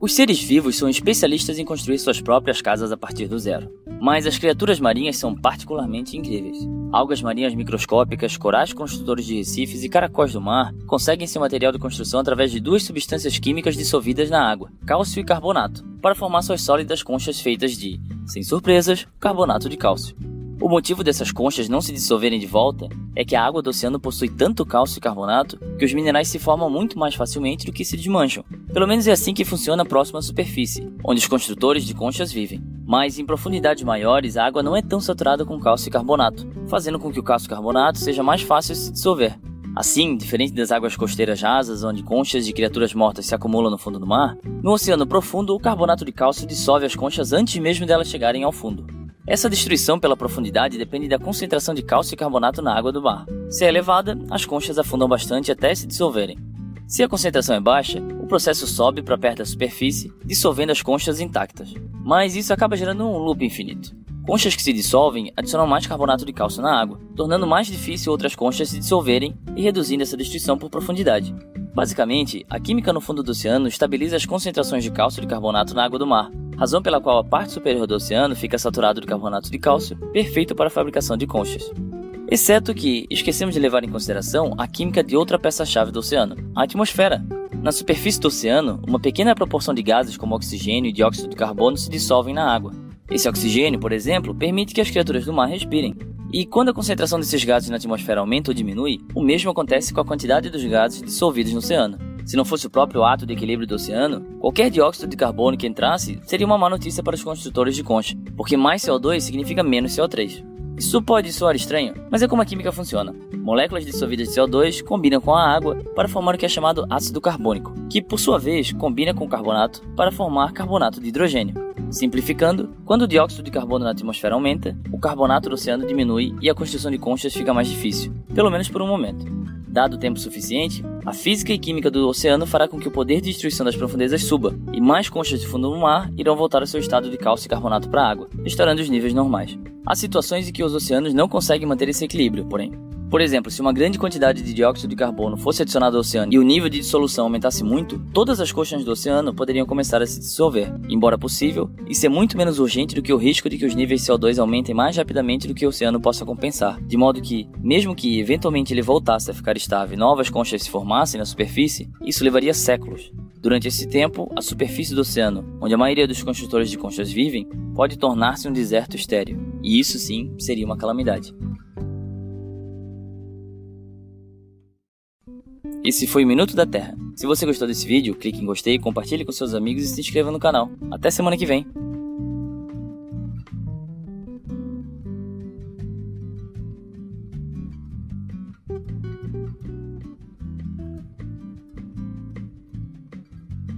Os seres vivos são especialistas em construir suas próprias casas a partir do zero. Mas as criaturas marinhas são particularmente incríveis. Algas marinhas microscópicas, corais construtores de recifes e caracóis do mar conseguem seu material de construção através de duas substâncias químicas dissolvidas na água, cálcio e carbonato, para formar suas sólidas conchas feitas de, sem surpresas, carbonato de cálcio. O motivo dessas conchas não se dissolverem de volta é que a água do oceano possui tanto cálcio e carbonato que os minerais se formam muito mais facilmente do que se desmancham. Pelo menos é assim que funciona próximo à superfície, onde os construtores de conchas vivem. Mas em profundidades maiores, a água não é tão saturada com cálcio e carbonato, fazendo com que o cálcio e carbonato seja mais fácil de se dissolver. Assim, diferente das águas costeiras rasas, onde conchas de criaturas mortas se acumulam no fundo do mar, no oceano profundo o carbonato de cálcio dissolve as conchas antes mesmo delas chegarem ao fundo. Essa destruição pela profundidade depende da concentração de cálcio e carbonato na água do mar. Se é elevada, as conchas afundam bastante até se dissolverem. Se a concentração é baixa, o processo sobe para perto da superfície, dissolvendo as conchas intactas. Mas isso acaba gerando um loop infinito. Conchas que se dissolvem adicionam mais carbonato de cálcio na água, tornando mais difícil outras conchas se dissolverem e reduzindo essa destruição por profundidade. Basicamente, a química no fundo do oceano estabiliza as concentrações de cálcio e carbonato na água do mar, razão pela qual a parte superior do oceano fica saturado de carbonato de cálcio, perfeito para a fabricação de conchas. Exceto que esquecemos de levar em consideração a química de outra peça-chave do oceano, a atmosfera. Na superfície do oceano, uma pequena proporção de gases como oxigênio e dióxido de carbono se dissolvem na água. Esse oxigênio, por exemplo, permite que as criaturas do mar respirem. E quando a concentração desses gases na atmosfera aumenta ou diminui, o mesmo acontece com a quantidade dos gases dissolvidos no oceano. Se não fosse o próprio ato de equilíbrio do oceano, qualquer dióxido de carbono que entrasse seria uma má notícia para os construtores de concha, porque mais CO2 significa menos CO3. Isso pode soar estranho, mas é como a química funciona. Moléculas dissolvidas de CO2 combinam com a água para formar o que é chamado ácido carbônico, que por sua vez combina com o carbonato para formar carbonato de hidrogênio. Simplificando, quando o dióxido de carbono na atmosfera aumenta, o carbonato do oceano diminui e a construção de conchas fica mais difícil, pelo menos por um momento. Dado o tempo suficiente, a física e química do oceano fará com que o poder de destruição das profundezas suba, e mais conchas de fundo do mar irão voltar ao seu estado de cálcio e carbonato para a água, restaurando os níveis normais. Há situações em que os oceanos não conseguem manter esse equilíbrio, porém. Por exemplo, se uma grande quantidade de dióxido de carbono fosse adicionada ao oceano e o nível de dissolução aumentasse muito, todas as coxas do oceano poderiam começar a se dissolver, embora possível, isso é muito menos urgente do que o risco de que os níveis de CO2 aumentem mais rapidamente do que o oceano possa compensar, de modo que, mesmo que eventualmente ele voltasse a ficar estável e novas conchas se formassem na superfície, isso levaria séculos. Durante esse tempo, a superfície do oceano, onde a maioria dos construtores de conchas vivem, pode tornar-se um deserto estéril, e isso sim seria uma calamidade. Esse foi o Minuto da Terra. Se você gostou desse vídeo, clique em gostei, compartilhe com seus amigos e se inscreva no canal. Até semana que vem!